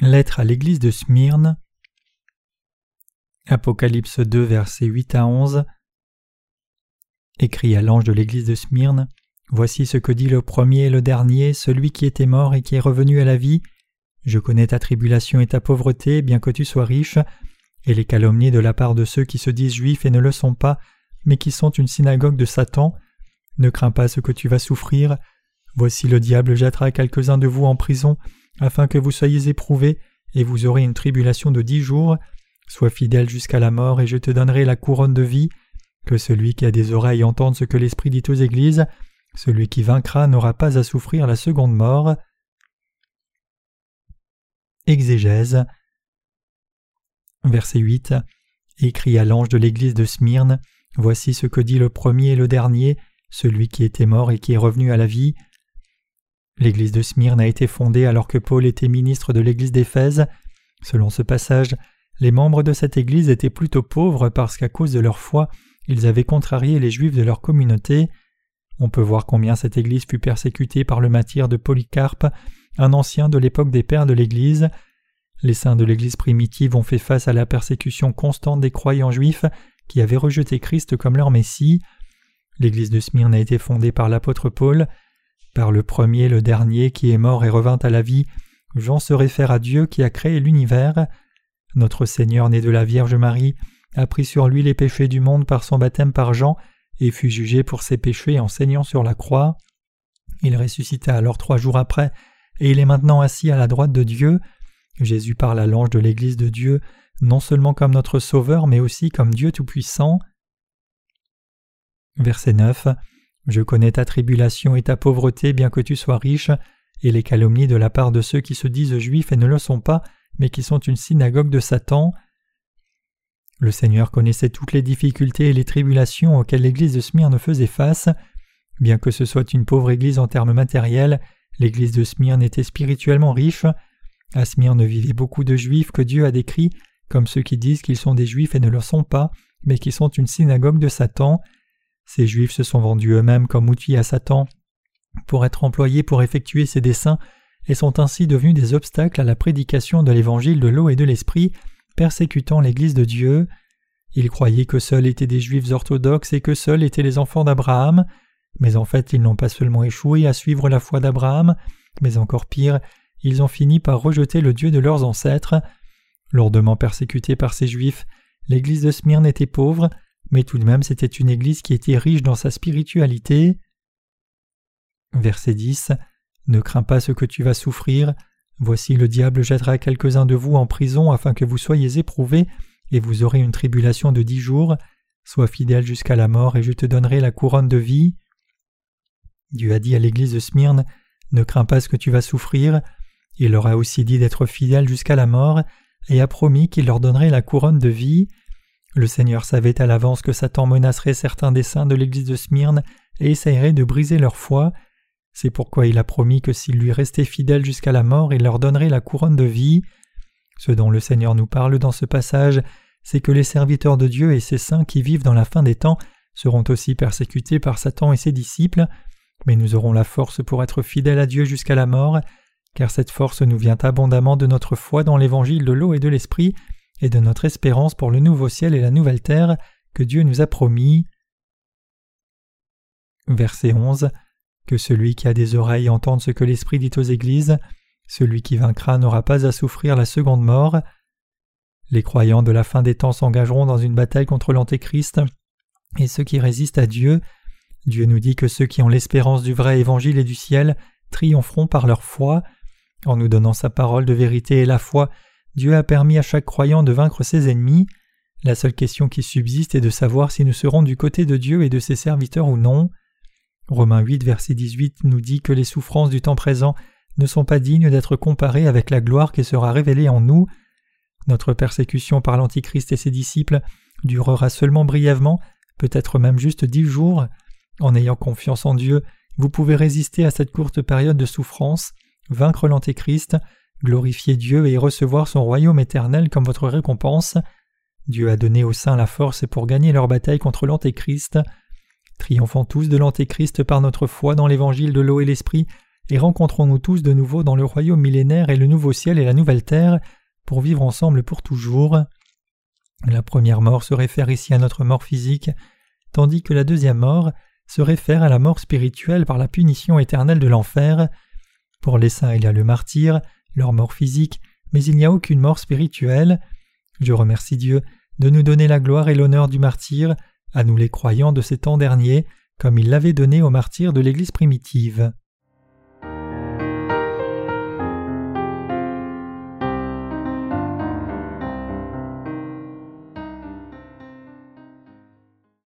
Lettre à l'église de Smyrne. Apocalypse 2, versets 8 à 11. Écrit à l'ange de l'église de Smyrne Voici ce que dit le premier et le dernier, celui qui était mort et qui est revenu à la vie. Je connais ta tribulation et ta pauvreté, bien que tu sois riche, et les calomnies de la part de ceux qui se disent juifs et ne le sont pas, mais qui sont une synagogue de Satan. Ne crains pas ce que tu vas souffrir. Voici le diable jettera quelques-uns de vous en prison afin que vous soyez éprouvés, et vous aurez une tribulation de dix jours. Sois fidèle jusqu'à la mort, et je te donnerai la couronne de vie. Que celui qui a des oreilles entende ce que l'Esprit dit aux églises. Celui qui vaincra n'aura pas à souffrir la seconde mort. Exégèse. Verset 8. Écrit à l'ange de l'église de Smyrne Voici ce que dit le premier et le dernier, celui qui était mort et qui est revenu à la vie. L'église de Smyrne a été fondée alors que Paul était ministre de l'église d'Éphèse. Selon ce passage, les membres de cette église étaient plutôt pauvres parce qu'à cause de leur foi, ils avaient contrarié les juifs de leur communauté. On peut voir combien cette église fut persécutée par le martyr de Polycarpe, un ancien de l'époque des pères de l'église. Les saints de l'église primitive ont fait face à la persécution constante des croyants juifs qui avaient rejeté Christ comme leur Messie. L'église de Smyrne a été fondée par l'apôtre Paul. Par le premier, le dernier, qui est mort et revint à la vie, Jean se réfère à Dieu qui a créé l'univers. Notre Seigneur, né de la Vierge Marie, a pris sur lui les péchés du monde par son baptême par Jean et fut jugé pour ses péchés en saignant sur la croix. Il ressuscita alors trois jours après, et il est maintenant assis à la droite de Dieu. Jésus parle à l'ange de l'Église de Dieu, non seulement comme notre Sauveur, mais aussi comme Dieu Tout-Puissant. Verset 9. Je connais ta tribulation et ta pauvreté, bien que tu sois riche, et les calomnies de la part de ceux qui se disent juifs et ne le sont pas, mais qui sont une synagogue de Satan. Le Seigneur connaissait toutes les difficultés et les tribulations auxquelles l'église de Smyrne faisait face. Bien que ce soit une pauvre église en termes matériels, l'église de Smyrne était spirituellement riche. À Smyrne vivaient beaucoup de juifs que Dieu a décrits comme ceux qui disent qu'ils sont des juifs et ne le sont pas, mais qui sont une synagogue de Satan. Ces juifs se sont vendus eux-mêmes comme outils à Satan pour être employés pour effectuer ses desseins et sont ainsi devenus des obstacles à la prédication de l'évangile de l'eau et de l'esprit, persécutant l'Église de Dieu. Ils croyaient que seuls étaient des juifs orthodoxes et que seuls étaient les enfants d'Abraham, mais en fait ils n'ont pas seulement échoué à suivre la foi d'Abraham, mais encore pire, ils ont fini par rejeter le Dieu de leurs ancêtres. Lourdement persécutés par ces juifs, l'Église de Smyrne était pauvre, mais tout de même c'était une Église qui était riche dans sa spiritualité. Verset 10 Ne crains pas ce que tu vas souffrir. Voici le diable jettera quelques-uns de vous en prison afin que vous soyez éprouvés, et vous aurez une tribulation de dix jours. Sois fidèle jusqu'à la mort, et je te donnerai la couronne de vie. Dieu a dit à l'église de Smyrne Ne crains pas ce que tu vas souffrir. Il leur a aussi dit d'être fidèle jusqu'à la mort, et a promis qu'il leur donnerait la couronne de vie. Le Seigneur savait à l'avance que Satan menacerait certains des saints de l'église de Smyrne et essayerait de briser leur foi. C'est pourquoi il a promis que s'ils lui restaient fidèles jusqu'à la mort, il leur donnerait la couronne de vie. Ce dont le Seigneur nous parle dans ce passage, c'est que les serviteurs de Dieu et ses saints qui vivent dans la fin des temps seront aussi persécutés par Satan et ses disciples, mais nous aurons la force pour être fidèles à Dieu jusqu'à la mort, car cette force nous vient abondamment de notre foi dans l'évangile de l'eau et de l'esprit, et de notre espérance pour le nouveau ciel et la nouvelle terre que Dieu nous a promis. Verset 11 que celui qui a des oreilles entende ce que l'Esprit dit aux Églises, celui qui vaincra n'aura pas à souffrir la seconde mort. Les croyants de la fin des temps s'engageront dans une bataille contre l'Antéchrist, et ceux qui résistent à Dieu. Dieu nous dit que ceux qui ont l'espérance du vrai évangile et du ciel triompheront par leur foi. En nous donnant sa parole de vérité et la foi, Dieu a permis à chaque croyant de vaincre ses ennemis. La seule question qui subsiste est de savoir si nous serons du côté de Dieu et de ses serviteurs ou non. Romains 8, verset 18 nous dit que les souffrances du temps présent ne sont pas dignes d'être comparées avec la gloire qui sera révélée en nous. Notre persécution par l'Antichrist et ses disciples durera seulement brièvement, peut-être même juste dix jours. En ayant confiance en Dieu, vous pouvez résister à cette courte période de souffrance, vaincre l'Antéchrist, glorifier Dieu et recevoir son royaume éternel comme votre récompense. Dieu a donné aux saints la force pour gagner leur bataille contre l'Antéchrist. Triomphons tous de l'Antéchrist par notre foi dans l'évangile de l'eau et l'esprit, et rencontrons-nous tous de nouveau dans le royaume millénaire et le nouveau ciel et la nouvelle terre pour vivre ensemble pour toujours. La première mort se réfère ici à notre mort physique, tandis que la deuxième mort se réfère à la mort spirituelle par la punition éternelle de l'enfer. Pour les saints, il y a le martyr, leur mort physique, mais il n'y a aucune mort spirituelle. Je remercie Dieu de nous donner la gloire et l'honneur du martyr, à nous les croyants de ces temps derniers, comme il l'avait donné aux martyrs de l'Église primitive.